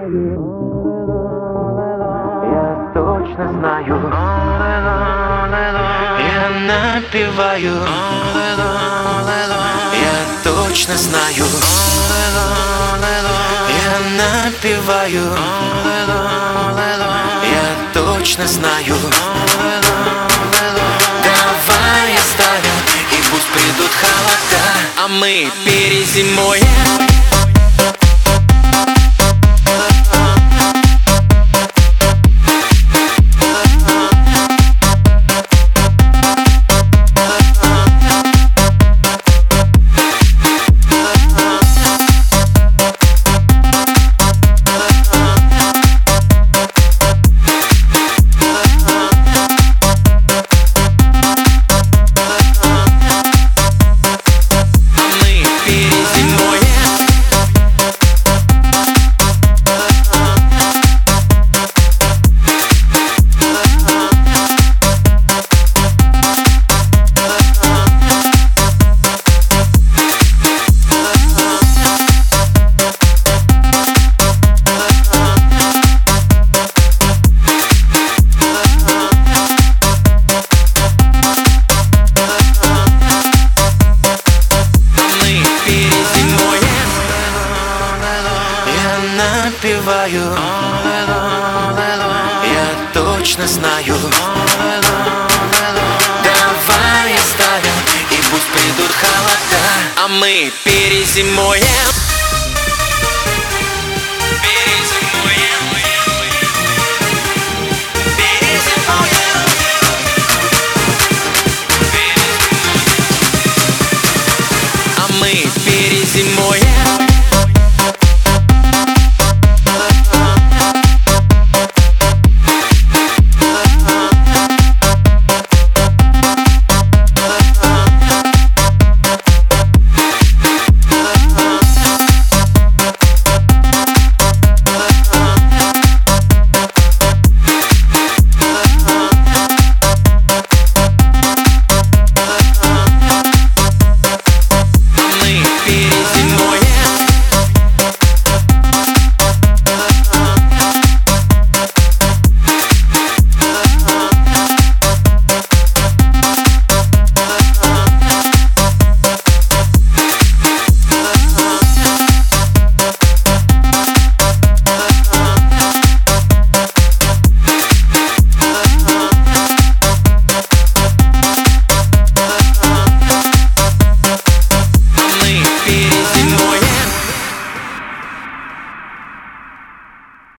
Я точно знаю. Я напиваю Я точно знаю. Я напиваю Я точно знаю. Давай оставим И пусть придут холода. А мы перезимуем Я напиваю Я точно знаю. Давай оставим И пусть придут холода. А мы перезимуем